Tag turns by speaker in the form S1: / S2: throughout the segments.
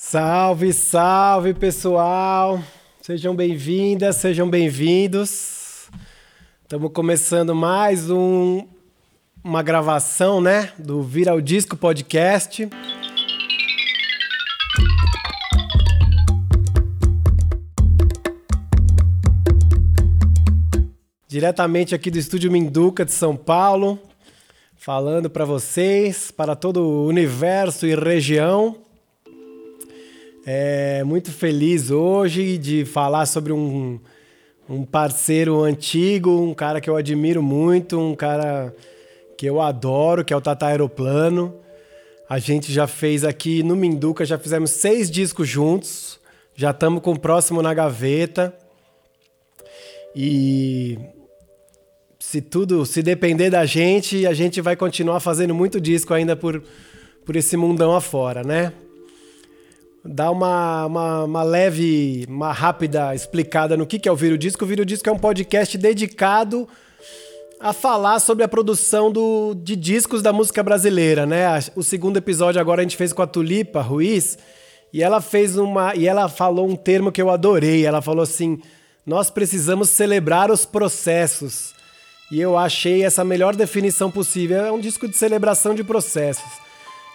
S1: Salve, salve pessoal! Sejam bem-vindas, sejam bem-vindos. Estamos começando mais um, uma gravação, né, do Viral Disco Podcast. Diretamente aqui do estúdio Minduca de São Paulo, falando para vocês, para todo o universo e região. É muito feliz hoje de falar sobre um, um parceiro antigo, um cara que eu admiro muito, um cara que eu adoro, que é o Tata Aeroplano. A gente já fez aqui no Minduca, já fizemos seis discos juntos, já estamos com o próximo na gaveta. E se tudo, se depender da gente, a gente vai continuar fazendo muito disco ainda por, por esse mundão afora, né? Dar uma, uma, uma, leve, uma rápida explicada no que, que é o Viro Disco. O Viro Disco é um podcast dedicado a falar sobre a produção do, de discos da música brasileira, né? O segundo episódio agora a gente fez com a Tulipa Ruiz e ela fez uma e ela falou um termo que eu adorei. Ela falou assim: "Nós precisamos celebrar os processos". E eu achei essa melhor definição possível. É um disco de celebração de processos.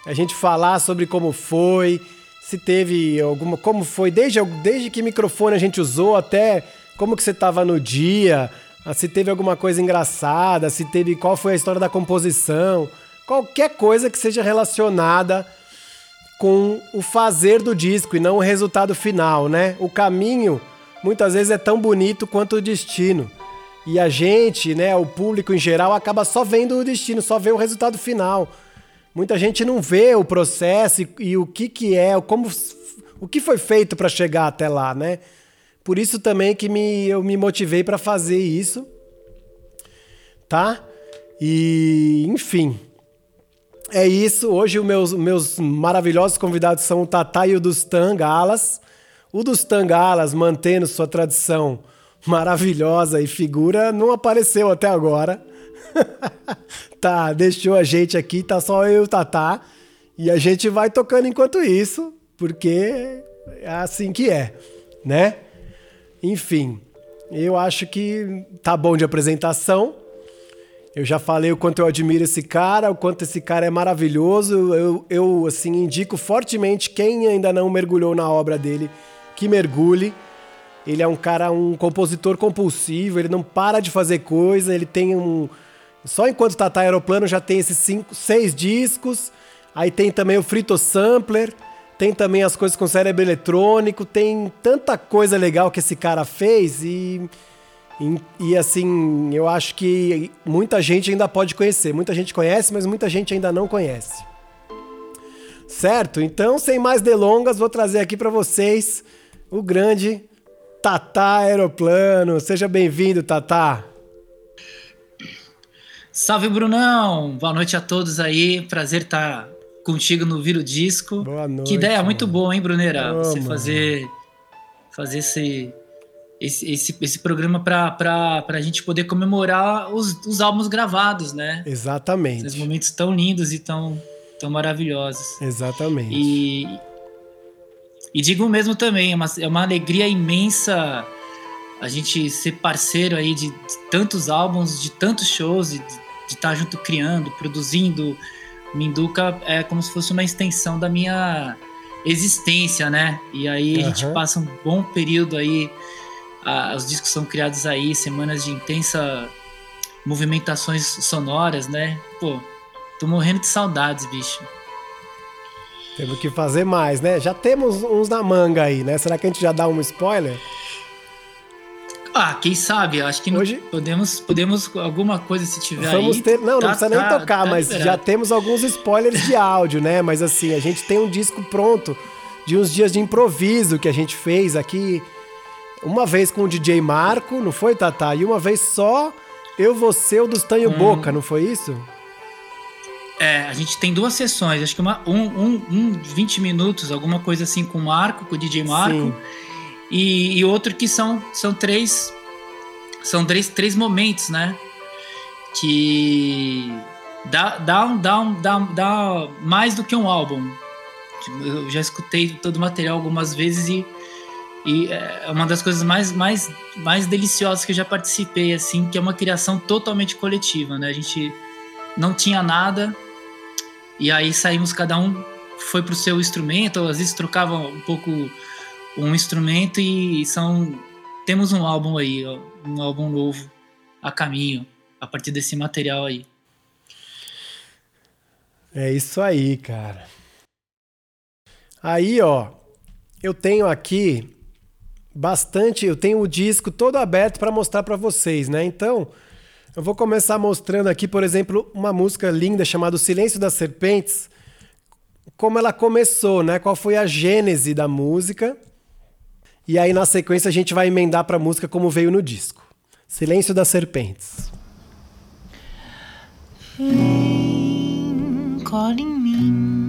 S1: A gente falar sobre como foi, se teve alguma. como foi, desde, desde que microfone a gente usou até como que você estava no dia, se teve alguma coisa engraçada, se teve. qual foi a história da composição. Qualquer coisa que seja relacionada com o fazer do disco e não o resultado final, né? O caminho muitas vezes é tão bonito quanto o destino. E a gente, né, o público em geral, acaba só vendo o destino, só vê o resultado final. Muita gente não vê o processo e, e o que, que é, como, o que foi feito para chegar até lá, né? Por isso também que me, eu me motivei para fazer isso, tá? E, enfim, é isso. Hoje os meus, meus maravilhosos convidados são o Tatá e o Dustan Galas. O Dustan Galas, mantendo sua tradição maravilhosa e figura não apareceu até agora. tá, deixou a gente aqui, tá só eu e o Tatá. E a gente vai tocando enquanto isso, porque é assim que é, né? Enfim, eu acho que tá bom de apresentação. Eu já falei o quanto eu admiro esse cara, o quanto esse cara é maravilhoso. Eu, eu assim, indico fortemente quem ainda não mergulhou na obra dele, que mergulhe ele é um cara, um compositor compulsivo, ele não para de fazer coisa, ele tem um. Só enquanto tá aeroplano já tem esses cinco, seis discos. Aí tem também o Frito Sampler, tem também as coisas com cérebro eletrônico, tem tanta coisa legal que esse cara fez e, e, e, assim, eu acho que muita gente ainda pode conhecer. Muita gente conhece, mas muita gente ainda não conhece. Certo? Então, sem mais delongas, vou trazer aqui para vocês o grande Tatá Aeroplano. Seja bem-vindo, Tatá.
S2: Salve, Brunão! Boa noite a todos aí. Prazer estar contigo no Viro Disco.
S1: Boa noite.
S2: Que ideia mano. muito boa, hein, Bruneira? Você fazer, fazer esse, esse, esse, esse programa para a gente poder comemorar os, os álbuns gravados, né?
S1: Exatamente.
S2: Esses momentos tão lindos e tão, tão maravilhosos.
S1: Exatamente.
S2: E e digo mesmo também, é uma, é uma alegria imensa a gente ser parceiro aí de, de tantos álbuns, de tantos shows, de estar tá junto criando, produzindo. Minduca é como se fosse uma extensão da minha existência, né? E aí uhum. a gente passa um bom período aí, a, os discos são criados aí, semanas de intensa movimentações sonoras, né? Pô, tô morrendo de saudades, bicho.
S1: Temos que fazer mais, né? Já temos uns na manga aí, né? Será que a gente já dá um spoiler?
S2: Ah, quem sabe? Acho que Hoje... podemos, podemos alguma coisa se tiver
S1: Vamos
S2: aí.
S1: Ter... Não, tá, não precisa tá, nem tocar, tá mas liberado. já temos alguns spoilers de áudio, né? Mas assim, a gente tem um disco pronto de uns dias de improviso que a gente fez aqui uma vez com o DJ Marco, não foi, Tatá? E uma vez só eu, você, o dos Tanho hum. Boca, não foi isso?
S2: É, a gente tem duas sessões, acho que uma, um, um, um 20 minutos, alguma coisa assim com o Marco, com o DJ Marco, e, e, outro que são, são três são três, três momentos, né? Que dá, dá, dá, dá, dá mais do que um álbum. Eu já escutei todo o material algumas vezes e, e é uma das coisas mais, mais, mais deliciosas que eu já participei, assim, que é uma criação totalmente coletiva, né? A gente não tinha nada e aí saímos, cada um foi pro seu instrumento, às vezes trocava um pouco um instrumento e são temos um álbum aí, um álbum novo a caminho a partir desse material aí.
S1: É isso aí, cara. Aí, ó, eu tenho aqui bastante, eu tenho o disco todo aberto para mostrar para vocês, né? Então, eu vou começar mostrando aqui, por exemplo, uma música linda chamada Silêncio das Serpentes, como ela começou, né? Qual foi a gênese da música? E aí na sequência a gente vai emendar para a música como veio no disco. Silêncio das Serpentes.
S3: Cola em mim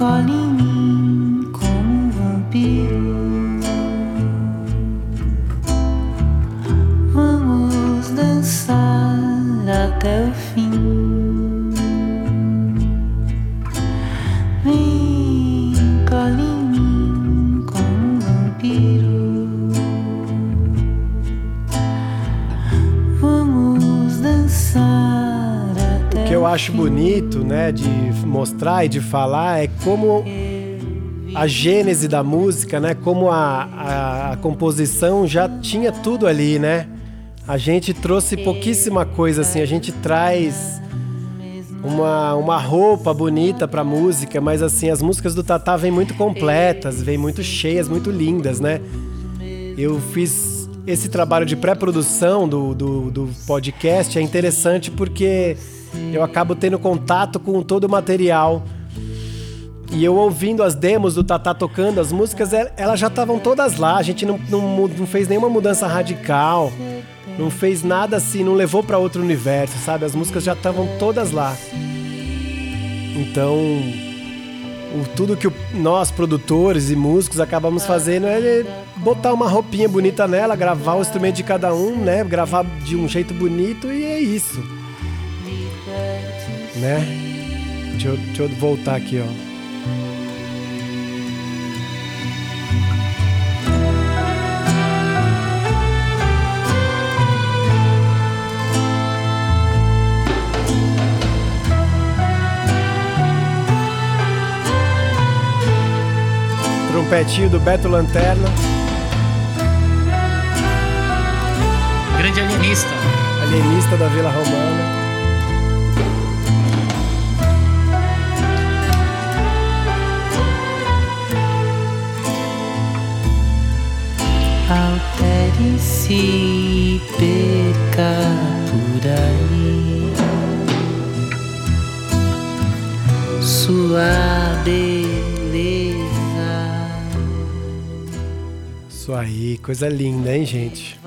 S3: Vem,
S1: acho bonito, né, de mostrar e de falar é como a gênese da música, né, como a, a, a composição já tinha tudo ali, né? A gente trouxe pouquíssima coisa assim, a gente traz uma, uma roupa bonita pra música, mas assim, as músicas do Tatá vêm muito completas, vêm muito cheias, muito lindas, né? Eu fiz esse trabalho de pré-produção do, do, do podcast, é interessante porque eu acabo tendo contato com todo o material. E eu ouvindo as demos do Tatá tocando, as músicas, el- elas já estavam todas lá. A gente não, não, não fez nenhuma mudança radical, não fez nada assim, não levou pra outro universo, sabe? As músicas já estavam todas lá. Então, o, tudo que o- nós, produtores e músicos, acabamos fazendo é botar uma roupinha bonita nela, gravar o instrumento de cada um, né? Gravar de um jeito bonito e é isso. Né? Deixa eu, deixa eu voltar aqui, ó. Trompetinho do Beto Lanterna,
S2: Grande alienista.
S1: alienista da Vila Romana.
S3: Altere-se e perca por aí sua beleza.
S1: Isso aí, coisa linda, hein, gente?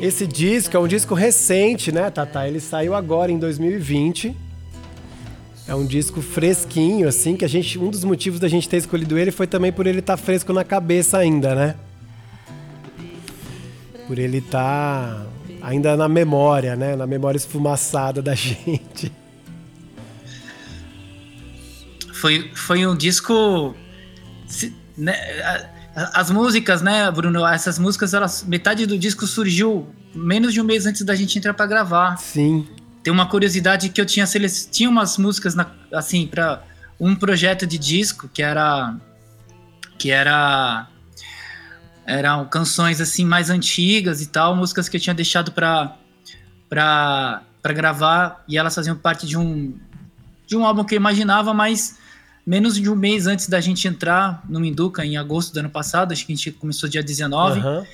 S1: Esse disco é um disco recente, né, Tata? Ele saiu agora em 2020. Um disco fresquinho, assim, que a gente. Um dos motivos da gente ter escolhido ele foi também por ele estar tá fresco na cabeça ainda, né? Por ele estar tá ainda na memória, né? Na memória esfumaçada da gente.
S2: Foi, foi um disco. Né, as músicas, né, Bruno? Essas músicas, elas, metade do disco surgiu menos de um mês antes da gente entrar para gravar.
S1: Sim.
S2: Tem uma curiosidade que eu tinha tinha umas músicas na, assim para um projeto de disco que era que era eram canções assim mais antigas e tal, músicas que eu tinha deixado para para gravar e elas faziam parte de um de um álbum que eu imaginava, mas menos de um mês antes da gente entrar no Minduca, em agosto do ano passado, acho que a gente começou dia 19, uhum.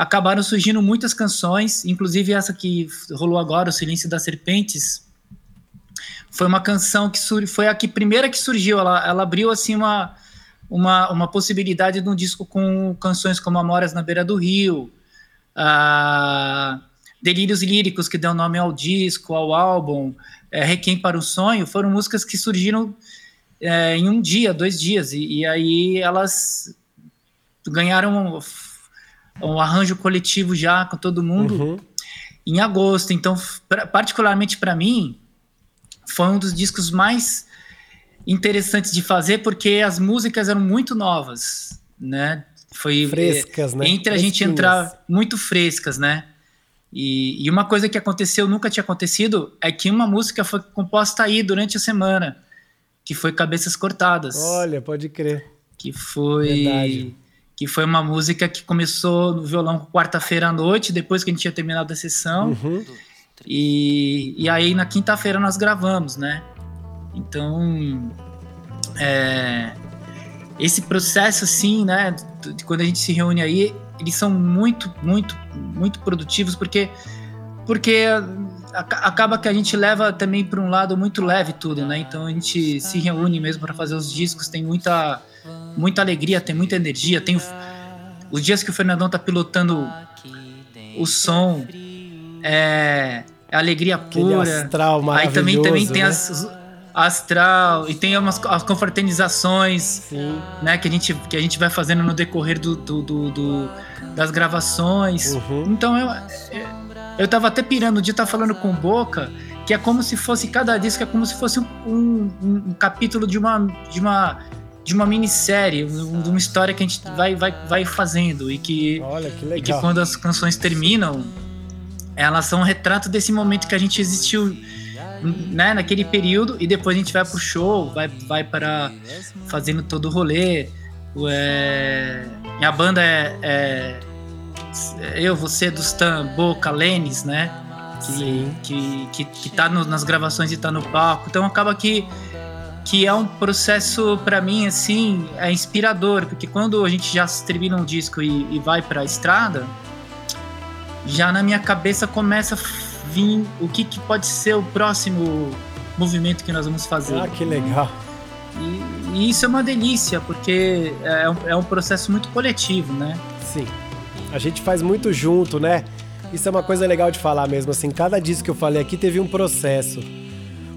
S2: Acabaram surgindo muitas canções, inclusive essa que rolou agora, O Silêncio das Serpentes, foi uma canção que foi a que primeira que surgiu, ela, ela abriu assim uma, uma, uma possibilidade de um disco com canções como Amoras na Beira do Rio, uh, Delírios Líricos, que deu nome ao disco, ao álbum, é, Requiem para o Sonho, foram músicas que surgiram é, em um dia, dois dias, e, e aí elas ganharam um, arranjo coletivo já com todo mundo uhum. em agosto. Então, pra, particularmente para mim, foi um dos discos mais interessantes de fazer porque as músicas eram muito novas, né? Foi
S1: frescas, né?
S2: Entre a gente entrar muito frescas, né? E, e, uma coisa que aconteceu, nunca tinha acontecido, é que uma música foi composta aí durante a semana que foi Cabeças Cortadas.
S1: Olha, pode crer.
S2: Que foi. Verdade. Que foi uma música que começou no violão quarta-feira à noite, depois que a gente tinha terminado a sessão. Uhum. E, e aí na quinta-feira nós gravamos, né? Então. É, esse processo, assim, né? De, quando a gente se reúne aí, eles são muito, muito, muito produtivos, porque. Porque acaba que a gente leva também para um lado muito leve tudo, né? Então a gente se reúne mesmo para fazer os discos, tem muita muita alegria, tem muita energia, tem os dias que o Fernandão tá pilotando o som é, é alegria pura.
S1: astral
S2: Aí também também tem né? as astral e tem umas as confraternizações, Sim. né, que a gente que a gente vai fazendo no decorrer do, do, do, do das gravações. Uhum. Então eu, eu eu tava até pirando de estar tá falando com Boca, que é como se fosse, cada disco é como se fosse um, um, um capítulo de uma, de uma, de uma minissérie, de uma história que a gente vai, vai, vai fazendo. E que,
S1: Olha, que legal.
S2: e que quando as canções terminam, elas são um retrato desse momento que a gente existiu né, naquele período e depois a gente vai pro show, vai, vai para fazendo todo o rolê. É, a banda é, é eu, você, Dustan, Boca, Lênis, né? Que, que, que, que tá no, nas gravações e tá no palco. Então acaba que, que é um processo, para mim, assim, é inspirador, porque quando a gente já termina um disco e, e vai pra estrada, já na minha cabeça começa a vir o que, que pode ser o próximo movimento que nós vamos fazer.
S1: Ah, que legal.
S2: E, e isso é uma delícia, porque é um, é um processo muito coletivo, né?
S1: Sim. A gente faz muito junto, né? Isso é uma coisa legal de falar mesmo, assim, cada disco que eu falei aqui teve um processo.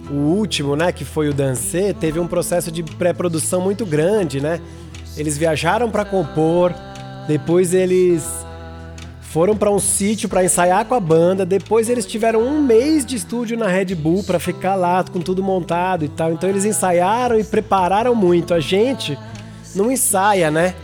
S1: O último, né, que foi o Dancê, teve um processo de pré-produção muito grande, né? Eles viajaram para compor, depois eles foram para um sítio para ensaiar com a banda, depois eles tiveram um mês de estúdio na Red Bull para ficar lá com tudo montado e tal. Então eles ensaiaram e prepararam muito. A gente não ensaia, né?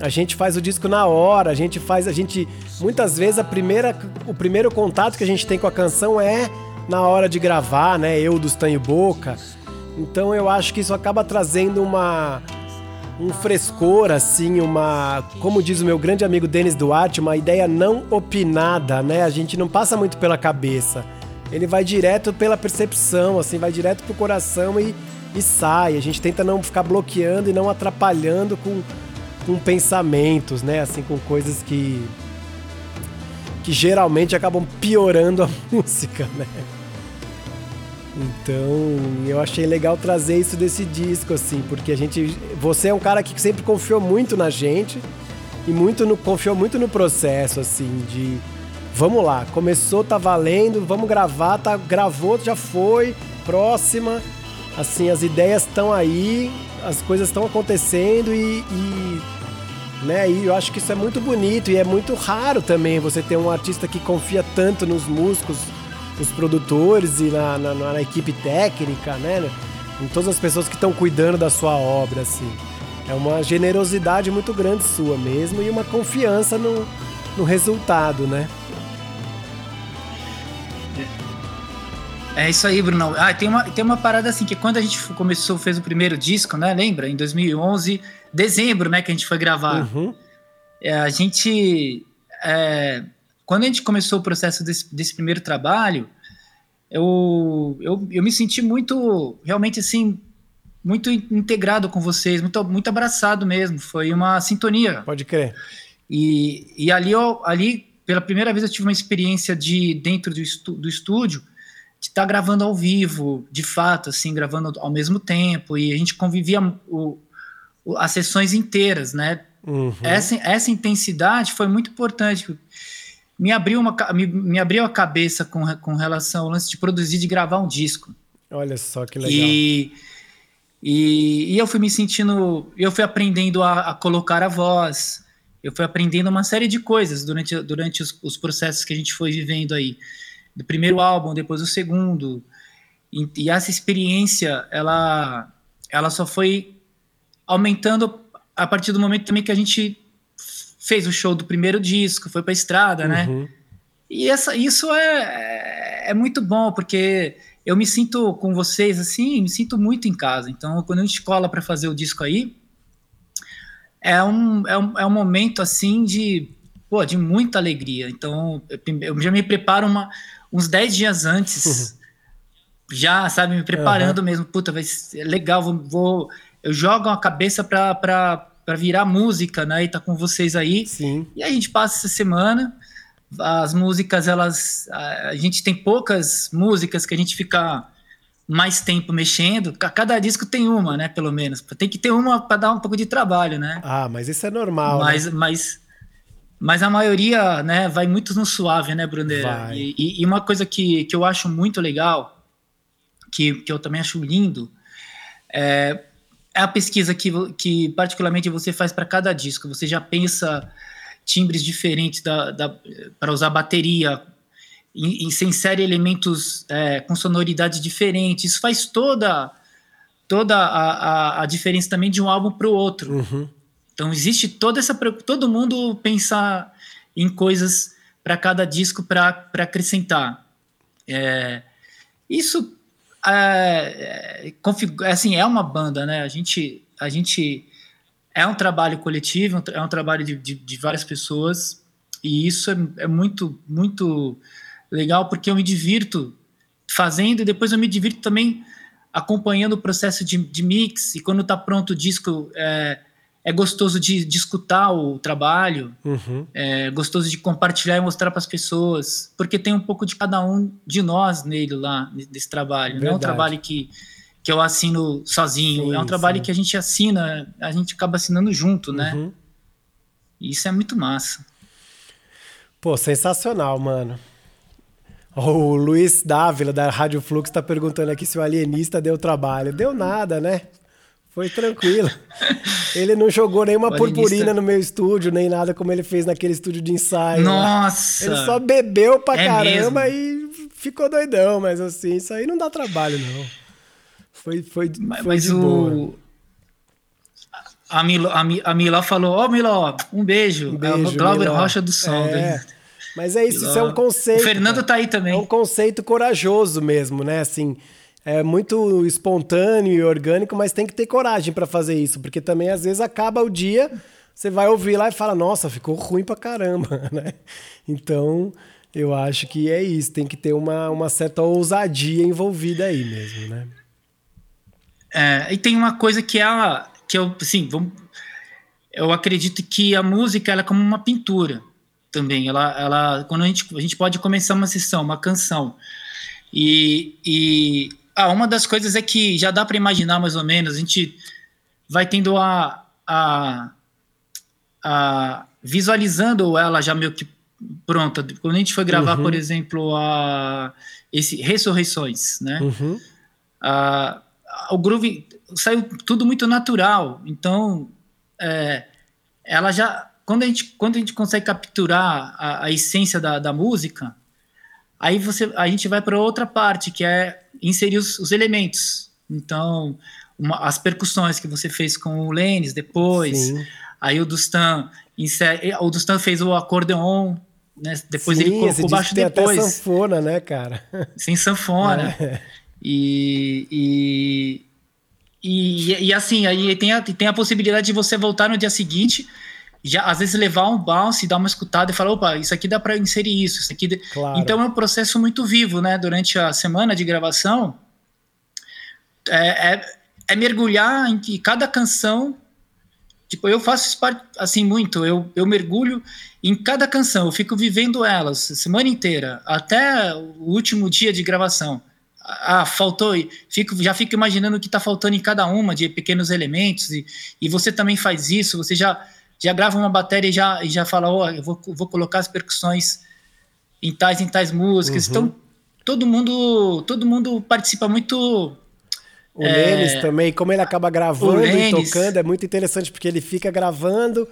S1: A gente faz o disco na hora, a gente faz, a gente muitas vezes a primeira, o primeiro contato que a gente tem com a canção é na hora de gravar, né? Eu dos Tanho Boca. Então eu acho que isso acaba trazendo uma um frescor assim, uma, como diz o meu grande amigo Denis Duarte, uma ideia não opinada, né? A gente não passa muito pela cabeça. Ele vai direto pela percepção, assim, vai direto pro coração e, e sai. A gente tenta não ficar bloqueando e não atrapalhando com com pensamentos, né? Assim, com coisas que que geralmente acabam piorando a música, né? Então, eu achei legal trazer isso desse disco, assim, porque a gente. Você é um cara que sempre confiou muito na gente e muito no, confiou muito no processo, assim, de vamos lá, começou, tá valendo, vamos gravar, tá, gravou, já foi, próxima. assim, as ideias estão aí, as coisas estão acontecendo e, e, né, e eu acho que isso é muito bonito e é muito raro também você ter um artista que confia tanto nos músicos, nos produtores e na, na, na equipe técnica, né? Em todas as pessoas que estão cuidando da sua obra, assim. É uma generosidade muito grande sua mesmo e uma confiança no, no resultado, né?
S2: É isso aí, Bruno. Ah, tem uma, tem uma parada assim, que quando a gente começou, fez o primeiro disco, né? Lembra? Em 2011, dezembro, né? Que a gente foi gravar. Uhum. É, a gente... É, quando a gente começou o processo desse, desse primeiro trabalho, eu, eu, eu me senti muito, realmente assim, muito integrado com vocês, muito, muito abraçado mesmo. Foi uma sintonia.
S1: Pode crer.
S2: E, e ali, eu, ali, pela primeira vez, eu tive uma experiência de dentro do, estu, do estúdio de estar tá gravando ao vivo, de fato, assim, gravando ao mesmo tempo, e a gente convivia o, o, as sessões inteiras, né? Uhum. Essa, essa intensidade foi muito importante. Me abriu, uma, me, me abriu a cabeça com, com relação ao lance de produzir, de gravar um disco.
S1: Olha só que legal.
S2: E, e, e eu fui me sentindo, eu fui aprendendo a, a, colocar a voz, eu fui aprendendo uma série de coisas durante, durante os, os processos que a gente foi vivendo aí do primeiro álbum, depois do segundo. E, e, essa experiência, ela, ela só foi aumentando a partir do momento também que a gente fez o show do primeiro disco, foi para a estrada, né? uhum. né? E essa, isso é, é muito bom, porque eu me sinto com vocês assim, me sinto muito em casa. Então, quando a gente cola para fazer o disco aí, é um, é um, é um momento assim de, pô, de muita alegria. Então, eu já me preparo uma, uns 10 dias antes, já, sabe, me preparando uhum. mesmo. Puta, vai ser legal, vou, vou eu jogo a cabeça pra, pra virar música, né? E tá com vocês aí.
S1: Sim.
S2: E a gente passa essa semana. As músicas, elas. A gente tem poucas músicas que a gente fica mais tempo mexendo. Cada disco tem uma, né? Pelo menos. Tem que ter uma para dar um pouco de trabalho, né?
S1: Ah, mas isso é normal.
S2: Mas,
S1: né?
S2: mas mas a maioria, né, vai muito no suave, né, Bruner? E, e, uma coisa que, que eu acho muito legal, que, que eu também acho lindo, é, é a pesquisa que, que particularmente você faz para cada disco. Você já pensa timbres diferentes da, da para usar bateria, e, e se insere elementos é, com sonoridade diferente. Isso faz toda, toda a, a, a diferença também de um álbum para o outro.
S1: Uhum.
S2: Então existe toda essa todo mundo pensar em coisas para cada disco para acrescentar. É, isso é, é, assim é uma banda, né? A gente a gente é um trabalho coletivo, é um trabalho de, de, de várias pessoas e isso é, é, muito muito legal porque eu me divirto fazendo e depois eu me divirto também acompanhando o processo de, de mix e quando está pronto o disco é, é gostoso de, de escutar o trabalho,
S1: uhum.
S2: é gostoso de compartilhar e mostrar para as pessoas, porque tem um pouco de cada um de nós nele lá, nesse trabalho. Verdade. Não é um trabalho que, que eu assino sozinho, sim, é um trabalho sim. que a gente assina, a gente acaba assinando junto, né?
S1: Uhum.
S2: E isso é muito massa.
S1: Pô, sensacional, mano. O Luiz Dávila, da Rádio Flux, está perguntando aqui se o alienista deu trabalho. Deu nada, né? Foi tranquilo. Ele não jogou nenhuma purpurina no meu estúdio, nem nada como ele fez naquele estúdio de ensaio.
S2: Nossa!
S1: Ele só bebeu pra é caramba mesmo? e ficou doidão, mas assim, isso aí não dá trabalho, não. Foi, foi,
S2: mas,
S1: foi
S2: mas o... Boa. A Milo, a, a Milo falou, ó, oh, Milo, um beijo. Um beijo, é Glauber Rocha do Som. É.
S1: Né? Mas é isso, Miló. isso é um conceito. O
S2: Fernando tá aí também.
S1: É um conceito corajoso mesmo, né? Assim, é muito espontâneo e orgânico, mas tem que ter coragem para fazer isso, porque também às vezes acaba o dia, você vai ouvir lá e fala: "Nossa, ficou ruim pra caramba", né? Então, eu acho que é isso, tem que ter uma, uma certa ousadia envolvida aí mesmo, né?
S2: É, e tem uma coisa que ela que eu, assim, vamos, eu acredito que a música ela é como uma pintura também. Ela, ela, quando a gente, a gente pode começar uma sessão, uma canção, e, e ah, uma das coisas é que já dá para imaginar mais ou menos, a gente vai tendo a, a, a visualizando ela já meio que pronta. Quando a gente foi gravar, uhum. por exemplo, a esse Ressurreições, né?
S1: Uhum.
S2: A, o groove saiu tudo muito natural. Então, é, ela já quando a gente quando a gente consegue capturar a, a essência da, da música, aí você a gente vai para outra parte que é inserir os, os elementos. Então, uma, as percussões que você fez com o Lênis depois, Sim. aí o Dustan o Dustan fez o acordeon né? Depois Sim, ele colocou baixo depois. Até
S1: sanfona, né, cara?
S2: Sem sanfona. É. E, e, e, e, assim, aí tem a, tem a possibilidade de você voltar no dia seguinte, já às vezes levar um bounce, dar uma escutada e falar, opa, isso aqui dá para inserir isso, isso aqui. Claro. Então é um processo muito vivo, né? Durante a semana de gravação, é, é, é mergulhar em que cada canção Tipo, eu faço isso assim muito, eu, eu mergulho em cada canção, eu fico vivendo elas a semana inteira, até o último dia de gravação. Ah, faltou, fico, já fico imaginando o que está faltando em cada uma de pequenos elementos, e, e você também faz isso, você já, já grava uma bateria e já, e já fala, ó, oh, eu vou, vou colocar as percussões em tais em tais músicas. Uhum. Então, todo mundo, todo mundo participa muito
S1: o é... Lênis também, como ele acaba gravando e tocando, é muito interessante, porque ele fica gravando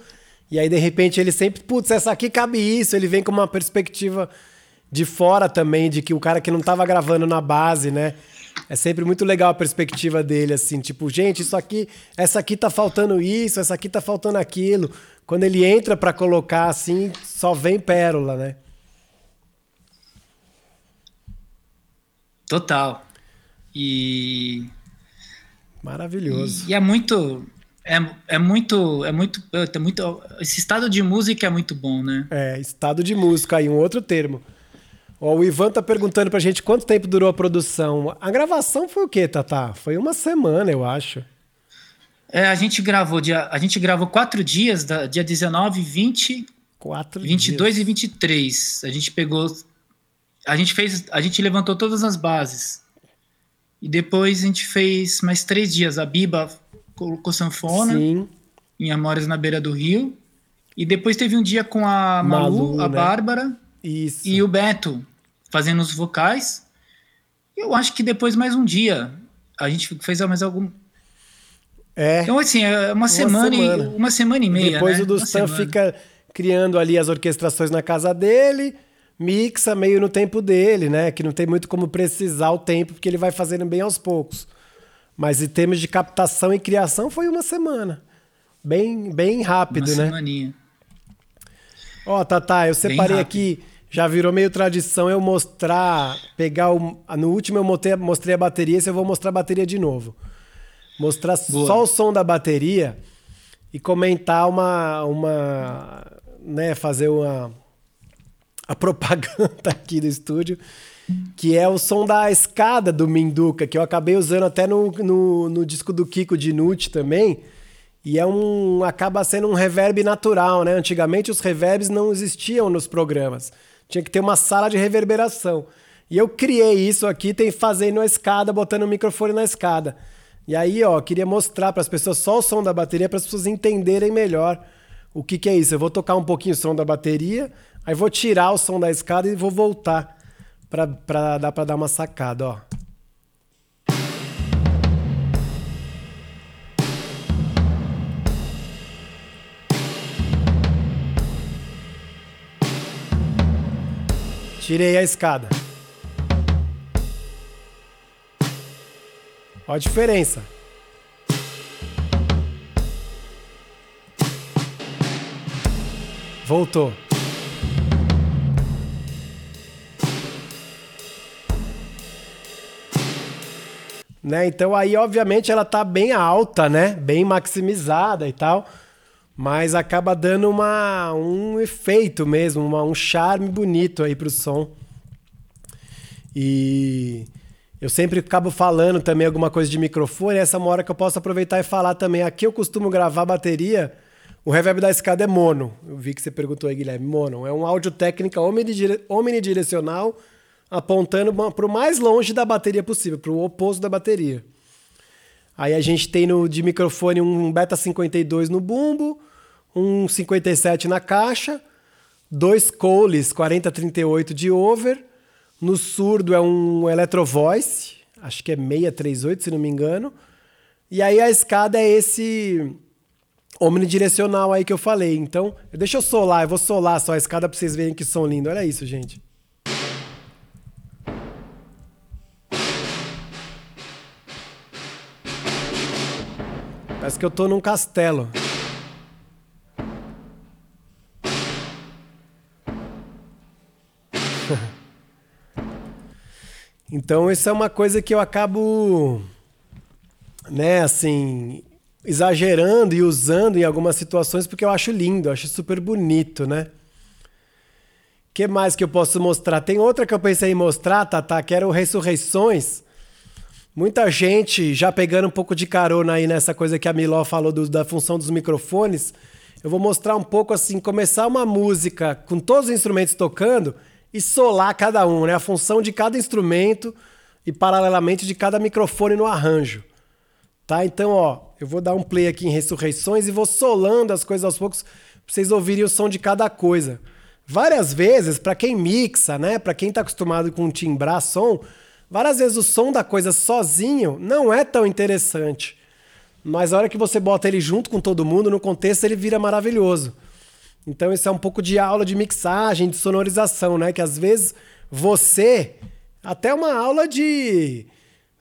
S1: e aí de repente ele sempre, putz, essa aqui cabe isso, ele vem com uma perspectiva de fora também, de que o cara que não estava gravando na base, né? É sempre muito legal a perspectiva dele, assim, tipo, gente, isso aqui, essa aqui tá faltando isso, essa aqui tá faltando aquilo. Quando ele entra para colocar assim, só vem pérola, né?
S2: Total. E
S1: Maravilhoso.
S2: E, e é muito. É, é muito. É muito. É muito. Esse estado de música é muito bom, né?
S1: É, estado de música aí, um outro termo. Ó, o Ivan tá perguntando pra gente quanto tempo durou a produção. A gravação foi o quê, Tata? Foi uma semana, eu acho.
S2: É, a gente gravou dia, a gente gravou quatro dias, da, dia 19, 20,
S1: quatro
S2: 22
S1: dias.
S2: e 23. A gente pegou. A gente fez. A gente levantou todas as bases. E depois a gente fez mais três dias. A Biba colocou sanfona Sim. em Amores na Beira do Rio. E depois teve um dia com a Malu, Malu a né? Bárbara
S1: Isso.
S2: e o Beto fazendo os vocais. Eu acho que depois mais um dia. A gente fez mais algum.
S1: É.
S2: Então, assim, é uma, uma semana, semana, E, uma semana e meia.
S1: Depois
S2: né?
S1: o Dustan fica criando ali as orquestrações na casa dele mixa meio no tempo dele, né? Que não tem muito como precisar o tempo, porque ele vai fazendo bem aos poucos. Mas em termos de captação e criação, foi uma semana. Bem, bem rápido, uma né?
S2: Semaninha.
S1: Ó, Tata, eu separei aqui, já virou meio tradição eu mostrar, pegar o. No último eu mostrei, mostrei a bateria, esse eu vou mostrar a bateria de novo. Mostrar Boa. só o som da bateria e comentar uma. uma né, fazer uma a propaganda aqui do estúdio, que é o som da escada do Minduca, que eu acabei usando até no, no, no disco do Kiko Dinucci também. E é um. acaba sendo um reverb natural, né? Antigamente os reverbs não existiam nos programas. Tinha que ter uma sala de reverberação. E eu criei isso aqui, tem fazendo a escada, botando o microfone na escada. E aí, ó, queria mostrar para as pessoas só o som da bateria para as pessoas entenderem melhor o que, que é isso. Eu vou tocar um pouquinho o som da bateria, Aí vou tirar o som da escada e vou voltar para dar para dar uma sacada, ó. Tirei a escada. Olha a diferença. Voltou. Né? Então aí, obviamente, ela tá bem alta, né? Bem maximizada e tal. Mas acaba dando uma, um efeito mesmo, uma, um charme bonito aí pro som. E eu sempre acabo falando também alguma coisa de microfone. Essa é uma hora que eu posso aproveitar e falar também. Aqui eu costumo gravar bateria. O reverb da escada é mono. Eu vi que você perguntou aí, Guilherme. Mono. É um áudio técnica omnidirecional apontando para o mais longe da bateria possível, para o oposto da bateria. Aí a gente tem no, de microfone um Beta 52 no bumbo, um 57 na caixa, dois Coles 4038 de over, no surdo é um Electro Voice, acho que é 638, se não me engano. E aí a escada é esse omnidirecional aí que eu falei. Então, deixa eu solar, eu vou solar só a escada pra vocês verem que som lindo. Olha isso, gente. Parece que eu tô num castelo. então, isso é uma coisa que eu acabo, né, assim, exagerando e usando em algumas situações porque eu acho lindo, eu acho super bonito, né? O que mais que eu posso mostrar? Tem outra que eu pensei em mostrar, Tata, que era o Ressurreições Muita gente já pegando um pouco de carona aí nessa coisa que a Miló falou do, da função dos microfones. Eu vou mostrar um pouco assim, começar uma música com todos os instrumentos tocando e solar cada um, né? A função de cada instrumento e paralelamente de cada microfone no arranjo. Tá? Então, ó, eu vou dar um play aqui em Ressurreições e vou solando as coisas aos poucos para vocês ouvirem o som de cada coisa. Várias vezes, para quem mixa, né, para quem tá acostumado com timbrar som, Várias vezes o som da coisa sozinho não é tão interessante. Mas a hora que você bota ele junto com todo mundo, no contexto, ele vira maravilhoso. Então isso é um pouco de aula de mixagem, de sonorização, né? Que às vezes você. Até uma aula de.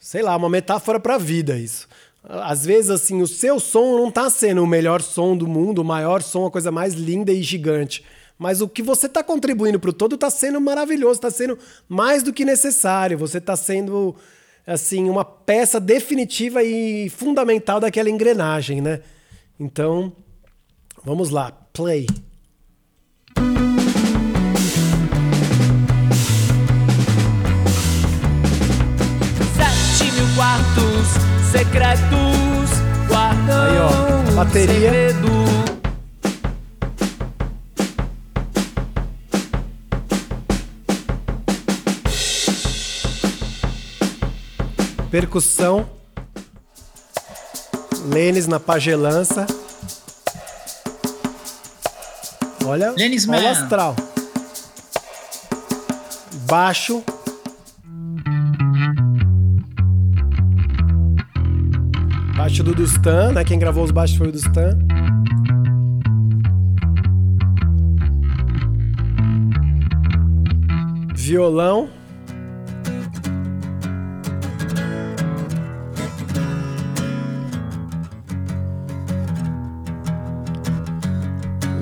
S1: Sei lá, uma metáfora para a vida, isso. Às vezes, assim, o seu som não está sendo o melhor som do mundo, o maior som, a coisa mais linda e gigante. Mas o que você está contribuindo para o todo está sendo maravilhoso, está sendo mais do que necessário. Você está sendo assim uma peça definitiva e fundamental daquela engrenagem, né? Então, vamos lá, play.
S3: Sete mil quartos secretos guardam
S1: Aí, ó, bateria.
S3: segredo.
S1: Percussão. Lênis na pagelança. Olha,
S2: Lênis
S1: olha
S2: Man.
S1: astral. Baixo. Baixo do Dustan, né? Quem gravou os baixos foi o Dustan. Violão.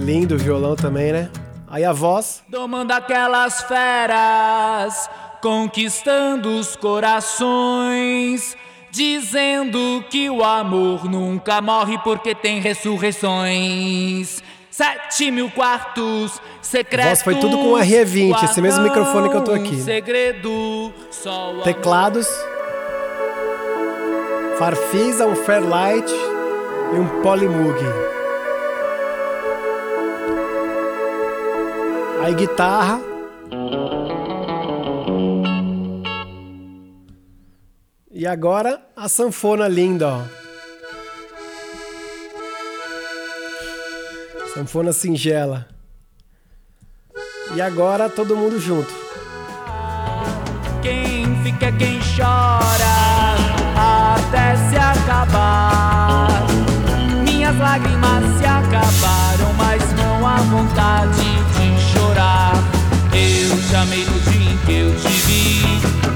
S1: Lindo o violão também, né? Aí a voz.
S3: Domando aquelas feras, conquistando os corações, dizendo que o amor nunca morre porque tem ressurreições. Sete mil quartos secretos.
S1: Voz foi tudo com RE20, esse mesmo microfone que eu tô aqui.
S3: um Segredo,
S1: Teclados. Farfisa, um Fairlight e um Polymoog. Aí guitarra. E agora a sanfona linda, ó. Sanfona singela. E agora todo mundo junto.
S3: Quem fica, quem chora, até se acabar. Minhas lágrimas se acabaram, mas não há vontade de chorar. Eu te amei no dia em que eu te vi,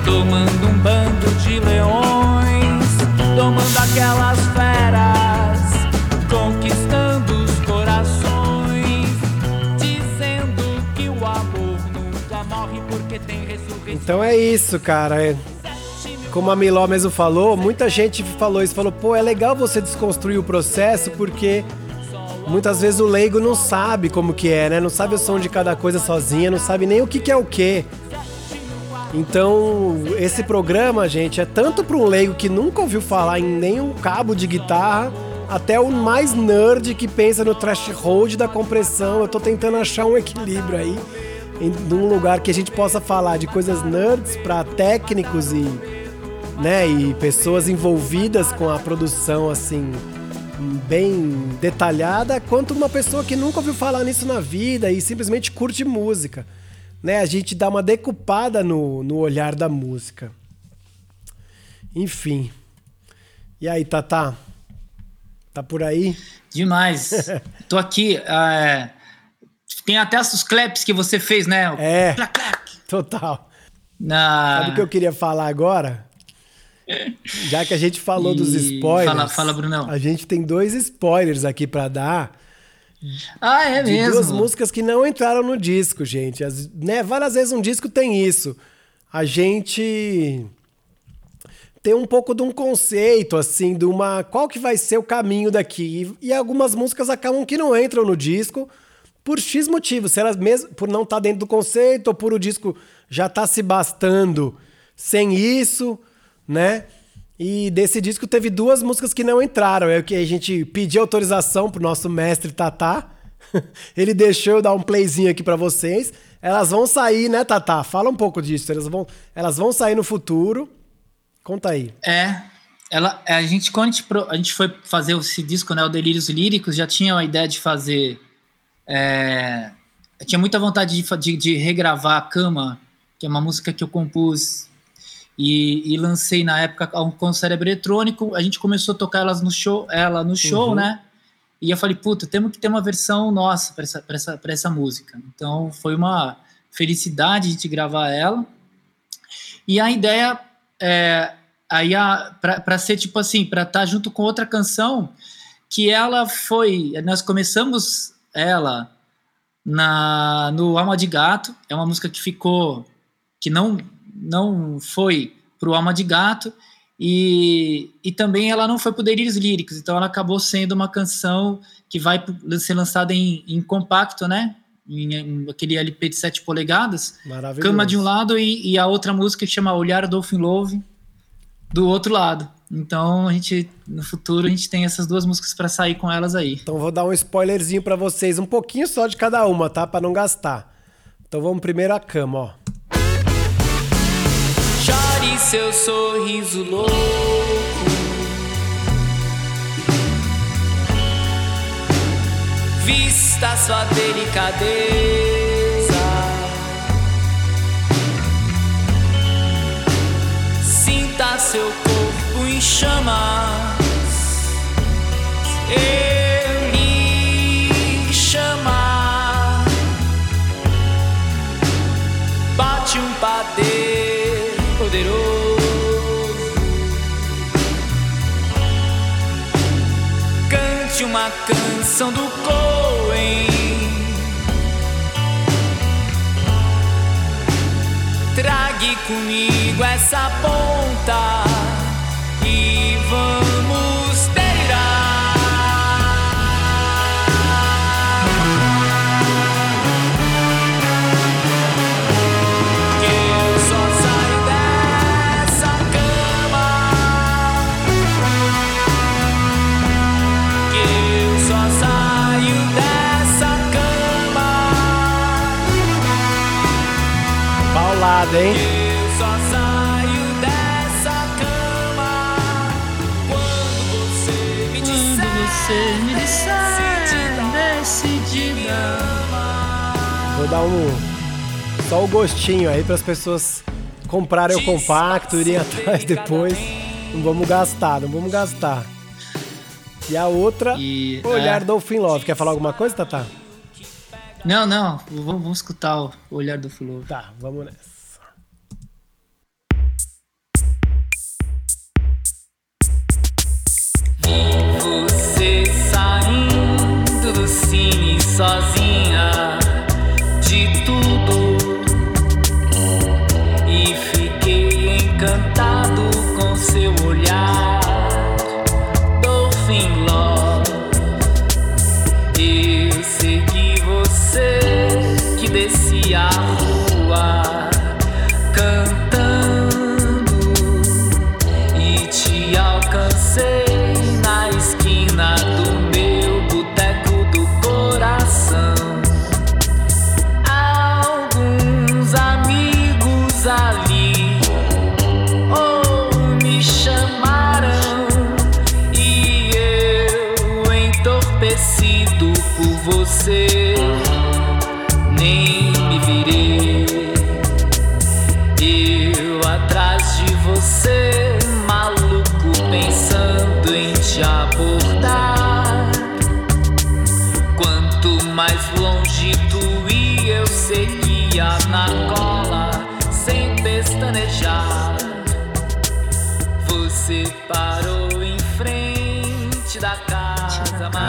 S3: tomando um bando de leões, tomando aquelas feras, conquistando os corações, dizendo que o amor nunca morre porque tem ressurreição.
S1: Então é isso, cara. É- Como a Miló mesmo falou, muita gente falou isso, falou, pô, é legal você desconstruir o processo porque muitas vezes o leigo não sabe como que é, né? Não sabe o som de cada coisa sozinha, não sabe nem o que, que é o que. Então, esse programa, gente, é tanto para um leigo que nunca ouviu falar em nenhum cabo de guitarra, até o mais nerd que pensa no threshold da compressão. Eu tô tentando achar um equilíbrio aí, em num lugar que a gente possa falar de coisas nerds para técnicos e, né, e pessoas envolvidas com a produção assim bem detalhada, quanto uma pessoa que nunca ouviu falar nisso na vida e simplesmente curte música. Né? A gente dá uma decupada no, no olhar da música. Enfim. E aí, Tatá? Tá por aí?
S2: Demais. Tô aqui. É... Tem até os claps que você fez, né?
S1: É.
S2: Clap, clap.
S1: Total.
S2: Na...
S1: Sabe o que eu queria falar agora? Já que a gente falou
S2: E-
S1: dos spoilers.
S2: fala- fala, Brunão.
S1: A gente tem dois spoilers aqui pra dar
S2: Ah, é
S1: de
S2: mesmo.
S1: duas músicas que não entraram no disco, gente. As- né, várias vezes um disco tem isso. A gente tem um pouco de um conceito, assim, de uma. Qual que vai ser o caminho daqui? E, e algumas músicas acabam que não entram no disco por X motivos. Se elas mesmo por não estar dentro do conceito, ou por o disco já tá se bastando sem isso, né? E desse disco teve duas músicas que não entraram. É o que a gente pediu autorização pro nosso mestre Tatá. Ele deixou eu dar um playzinho aqui pra vocês. Elas vão sair, né, Tatá? Fala um pouco disso. Elas vão, elas vão sair no futuro. Conta aí.
S2: É. Ela, a gente, quando a gente, a gente foi fazer esse disco, né, o Delírios Líricos, já tinha a ideia de fazer. é, eu tinha muita vontade de, de, de regravar a Cama, que é uma música que eu compus e, e lancei na época com Cérebro Eletrônico. A gente começou a tocar elas no show, ela no show,
S1: Uhum.
S2: né? E eu falei, puta, temos que ter uma versão nossa para essa, pra essa, pra essa música. Então foi uma felicidade de gravar ela. E a ideia é, aí para ser tipo assim, para estar junto com outra canção que ela foi, nós começamos ela na no Alma de Gato, é uma música que ficou que não não foi pro Alma de Gato e, e também ela não foi pro Delírios Líricos, então ela acabou sendo uma canção que vai ser lançada em, em compacto, né? Em, em aquele LP de 7 polegadas.
S1: Maravilhoso.
S2: Cama de um lado e, e a outra música que chama Olhar Dolphin Love do outro lado. Então a gente no futuro a gente tem essas duas músicas para sair com elas aí.
S1: Então vou dar um spoilerzinho pra vocês, um pouquinho só de cada uma, tá? Pra não gastar. Então vamos primeiro a cama, ó.
S3: Seu sorriso louco. Vista sua delicadeza. Sinta seu corpo em chamas. Ele uma canção do Coen. Trague comigo essa ponta e vamos
S1: Paulada, hein?
S3: Eu só saio dessa cama quando você me
S2: decidida.
S1: Vou dar um. Só o gostinho aí para as pessoas comprarem o compacto, irem atrás depois. Não vamos gastar, não vamos gastar. E a outra,
S2: E,
S1: Olhar
S2: é.
S1: Dolphin Love. Quer falar alguma coisa, Tatá?
S2: Não, não, vamos, vamos escutar o Olhar do Fulô.
S1: Tá, vamos nessa.
S3: Você saindo do cine sozinha de tudo. E fiquei encantado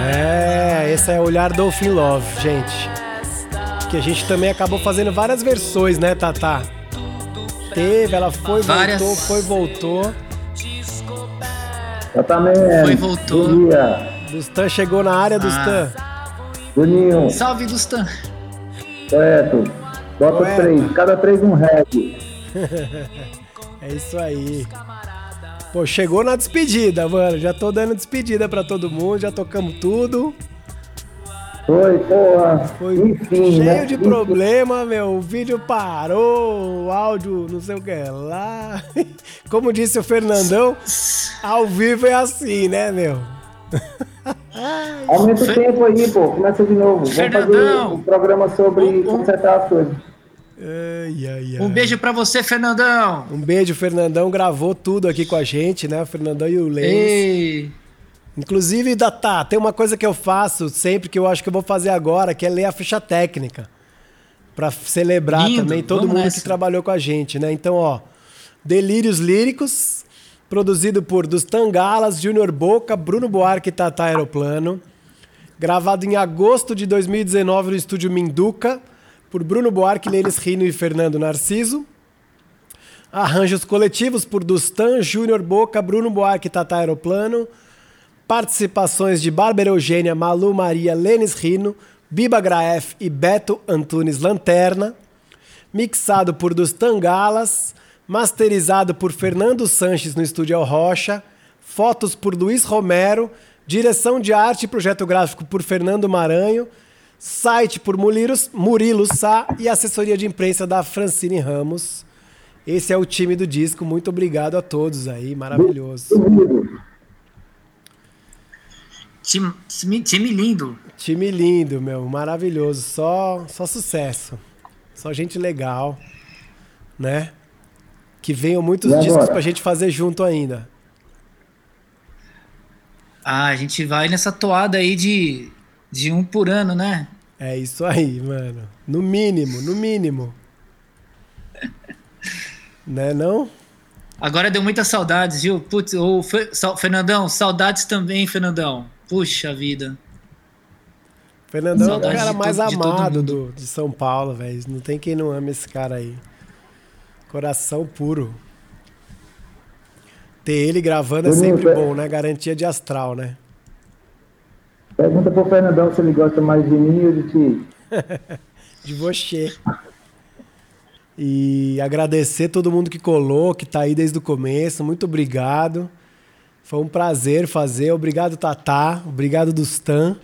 S1: É, esse é o Olhar Dolphin Love, gente. Que a gente também acabou fazendo várias versões, né, Tatá? Teve, ela foi,
S2: Várias.
S1: voltou, foi, voltou.
S4: Exatamente.
S2: Foi, voltou.
S1: Dustan chegou na área, Dustan.
S4: Juninho,
S2: Salve, Dustan.
S4: correto. Bota
S1: Poeta.
S4: três. Cada três um reggae.
S1: É isso aí. Pô, chegou na despedida, mano. Já tô dando despedida pra todo mundo, já tocamos tudo.
S4: Foi, porra.
S1: Foi
S4: Enfim,
S1: cheio
S4: né?
S1: de
S4: Enfim.
S1: problema, meu. O vídeo parou, o áudio não sei o que lá. Como disse o Fernandão, ao vivo é assim, né, meu?
S4: Aumenta o tempo aí, pô. Começa de novo. Vamos fazer
S2: Fernandão.
S4: um programa sobre consertar as coisas.
S1: Ai, ai, ai.
S2: Um beijo pra você, Fernandão.
S1: Um beijo, Fernandão gravou tudo aqui com a gente, né? O Fernandão e o Lens.
S2: Ei.
S1: Inclusive, Datá, tem uma coisa que eu faço sempre que eu acho que eu vou fazer agora, que é ler a ficha técnica. Pra celebrar
S2: Lindo,
S1: também todo
S2: vamos
S1: mundo
S2: nessa.
S1: que trabalhou com a gente, né? Então, ó, Delírios Líricos, produzido por Dos Tangalas, Júnior Boca, Bruno Buarque e Tata Aeroplano. Gravado em agosto de 2019 no estúdio Minduca, por Bruno Buarque, Lênis Rino e Fernando Narciso. Arranjos coletivos por Dustan, Júnior Boca, Bruno Buarque e Tata Aeroplano. Participações de Bárbara Eugênia, Malu Maria, Lênis Rino, Biba Graef e Beto Antunes Lanterna. Mixado por Dos Tangalas. Masterizado por Fernando Sanches no Estúdio El Rocha. Fotos por Luiz Romero. Direção de arte e projeto gráfico por Fernando Maranho. Site por Murilo, Murilo Sá e assessoria de imprensa da Francine Ramos. Esse é o time do disco. Muito obrigado a todos aí. Maravilhoso.
S2: Time, time, time lindo.
S1: Time lindo, meu, maravilhoso. Só, só sucesso. Só gente legal, né? Que venham muitos
S4: E
S1: discos pra gente fazer junto ainda.
S2: Ah, a gente vai nessa toada aí de, de um por ano, né?
S1: É isso aí, mano. No mínimo, no mínimo. né, não?
S2: Agora deu muitas saudades, viu? Putz, o Fe- Fernandão, saudades também, Fernandão. Puxa vida.
S1: Fernandão é o cara
S2: de
S1: mais
S2: todo- de
S1: amado
S2: mundo.
S1: do, de São Paulo, velho. Não tem quem não ame esse cara aí. Coração puro. Ter ele gravando é sempre bom, né? Garantia de astral, né?
S4: Pergunta pro Fernandão se ele gosta mais de mim ou de ti.
S1: de você. E agradecer todo mundo que colou, que tá aí desde o começo. Muito obrigado. Foi um prazer fazer. Obrigado, Tatá. Obrigado, Dustan,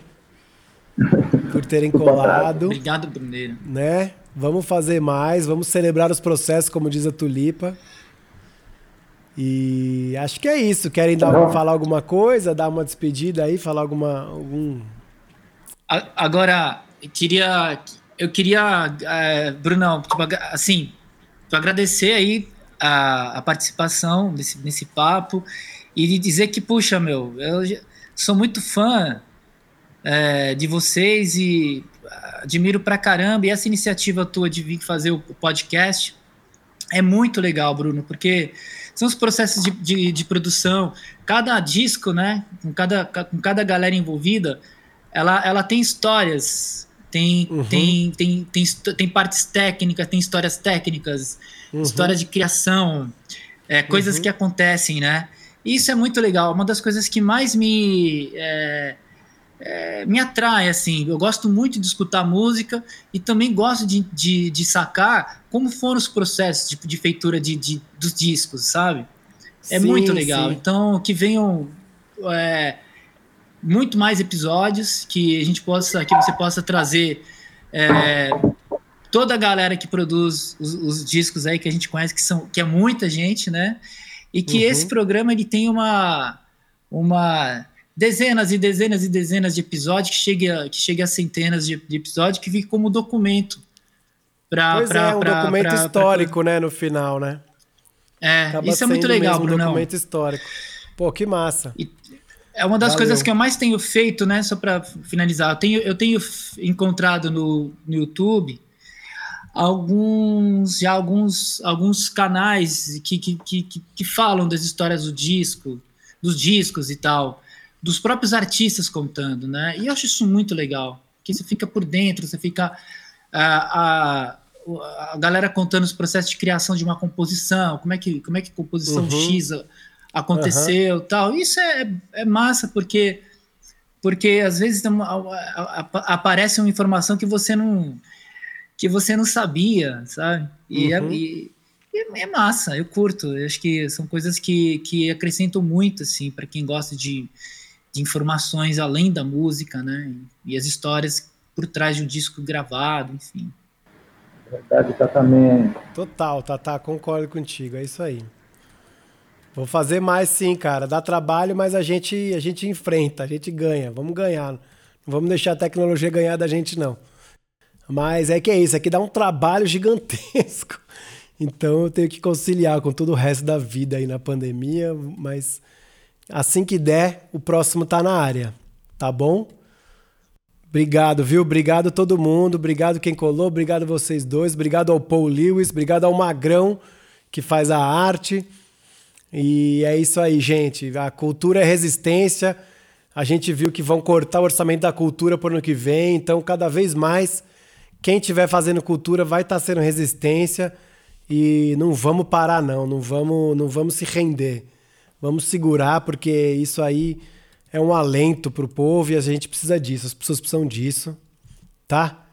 S1: por terem colado,
S2: Obrigado, Bruneiro.
S1: né? Vamos fazer mais, vamos celebrar os processos, como diz a Tulipa. E acho que é isso. Querem dar,
S4: Não.
S1: falar alguma coisa, dar uma despedida aí, falar alguma algum
S2: Agora, eu queria, eu queria, é, Brunão, tipo, assim, tu agradecer aí a, a participação nesse, nesse papo e dizer que, puxa, meu, eu já- sou muito fã é, de vocês e admiro pra caramba. E essa iniciativa tua de vir fazer o podcast é muito legal, Bruno, porque são os processos de, de, de produção. Cada disco, né, com cada, com cada galera envolvida, ela, ela tem histórias, tem,
S1: Uhum.
S2: tem, tem, tem, tem partes técnicas, tem histórias técnicas,
S1: Uhum.
S2: histórias de criação, é, coisas que acontecem, né? E Isso é muito legal. Uma das coisas que mais me é, é, me atrai, assim. Eu gosto muito de escutar música e também gosto de, de, de sacar como foram os processos de, de feitura de, de- dos discos, sabe? É
S1: Sim,
S2: muito legal.
S1: sim.
S2: Então, que venham é, muito mais episódios, que a gente possa, que você possa trazer é, toda a galera que produz os, os discos aí que a gente conhece, que são que é muita gente, né? E que
S1: Uhum.
S2: esse programa ele tem uma uma dezenas e dezenas e dezenas de episódios que chegue a, que chegue a centenas de, de episódios que fique como documento para
S1: Pois é, um documento histórico, né, no final, né?
S2: é,
S1: Acaba
S2: isso é muito legal,
S1: mesmo um
S2: Brunão.
S1: documento histórico. Pô, que massa.
S2: É uma das
S1: Valeu.
S2: coisas que eu mais tenho feito, né? Só para finalizar, eu tenho, eu tenho encontrado no, no YouTube alguns já alguns alguns canais que, que, que- que falam das histórias do disco, dos discos e tal, dos próprios artistas contando, né? E eu acho isso muito legal, que você fica por dentro, você fica a, a, a galera contando os processos de criação de uma composição, como é que como é que composição
S1: Uhum.
S2: X aconteceu, tal. Isso é, é massa porque porque às vezes aparece uma informação que você não que você não sabia, sabe? E, é,
S1: Uhum.
S2: e- e é massa, eu curto. Eu acho que são coisas que, que acrescentam muito assim para quem gosta de, de informações além da música, né? E as histórias por trás de um disco gravado, enfim.
S4: Verdade, também.
S1: Total, Tatá, concordo contigo, é isso aí. Vou fazer mais sim, cara. Dá trabalho, mas a gente, a gente enfrenta, a gente ganha. Vamos ganhar. Não vamos deixar a tecnologia ganhar da gente, não. Mas é que é isso, é que dá um trabalho gigantesco. Então eu tenho que conciliar com todo o resto da vida aí na pandemia, mas assim que der, o próximo tá na área, tá bom? Obrigado, viu? Obrigado todo mundo, obrigado quem colou, obrigado vocês dois, obrigado ao Paul Lewis, obrigado ao Magrão que faz a arte. E é isso aí, gente. A cultura é resistência. A gente viu que vão cortar o orçamento da cultura por ano que vem, então cada vez mais quem estiver fazendo cultura vai estar sendo resistência e não vamos parar não, não vamos, não vamos se render. Vamos segurar porque isso aí é um alento pro povo e a gente precisa disso, as pessoas precisam disso, tá?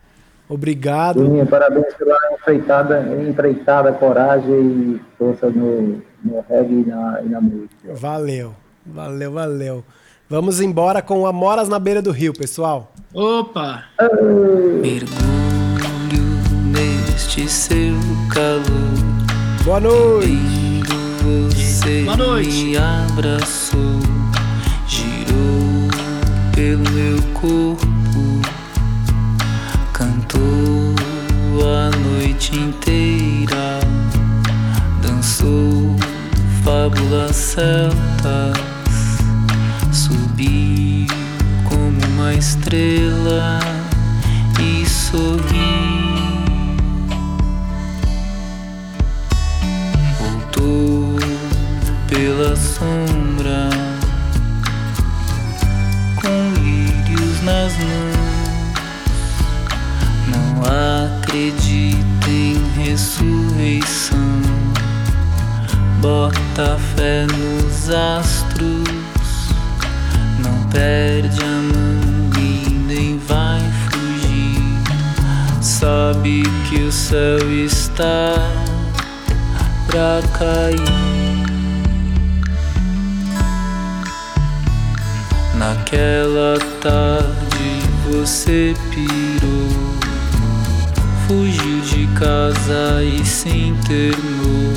S1: Obrigado.
S4: Juninho, parabéns pela empreitada, empreitada, coragem e força no, no reggae e na, e na música.
S1: Valeu. Valeu, valeu. Vamos embora com Amoras na beira do rio, pessoal.
S2: Opa!
S3: Mergulho neste seu calor.
S1: Boa noite.
S3: Você
S2: Boa noite.
S3: me abraçou, girou pelo meu corpo, cantou a noite inteira, dançou fábulas celtas, subiu como uma estrela e sorriu. voltou pela sombra com lírios nas mãos. Não acredita em ressurreição, bota fé nos astros, não perde a mão e nem vai fugir. Sabe que o céu está pra cair. Naquela tarde você pirou, fugiu de casa e se internou.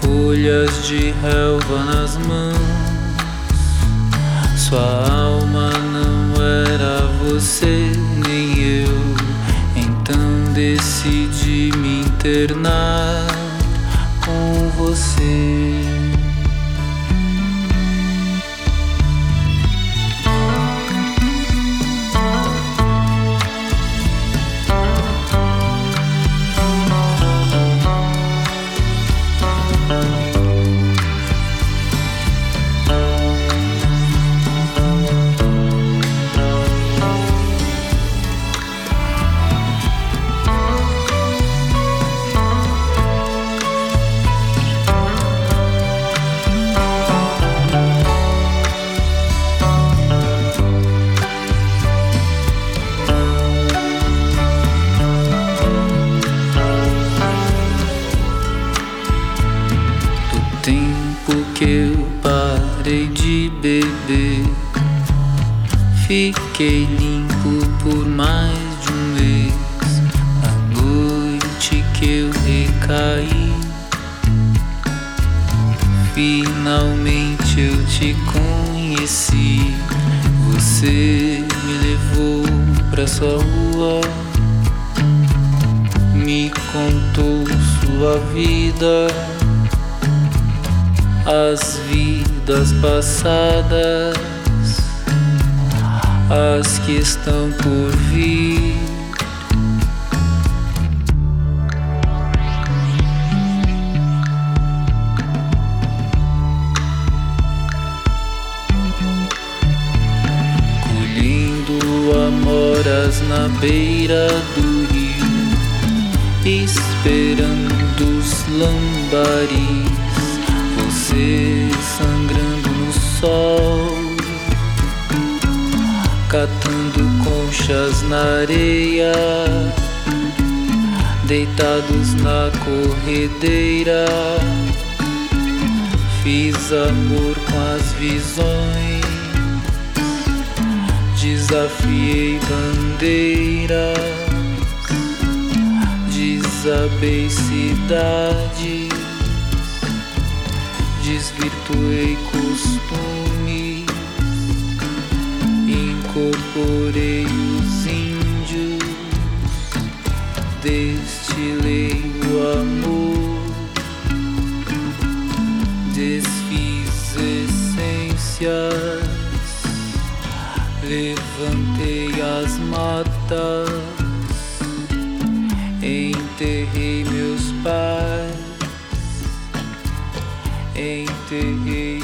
S3: Folhas de relva nas mãos, sua alma não era você nem eu. Então decidi me internar com você. Fiquei limpo por mais de um mês. A noite que eu recaí, finalmente eu te conheci. Você me levou pra sua rua, me contou sua vida as vidas vidas passadas, as que estão por vir. Colhendo amoras na beira do rio, esperando os lambaris você sangrando no sol, catando conchas na areia, deitados na corredeira. Fiz amor com as visões, desafiei bandeiras, desabei cidades desvirtuei incorporei os índios, destilei o amor, desfiz essências, levantei as matas, enterrei meus pais enterrei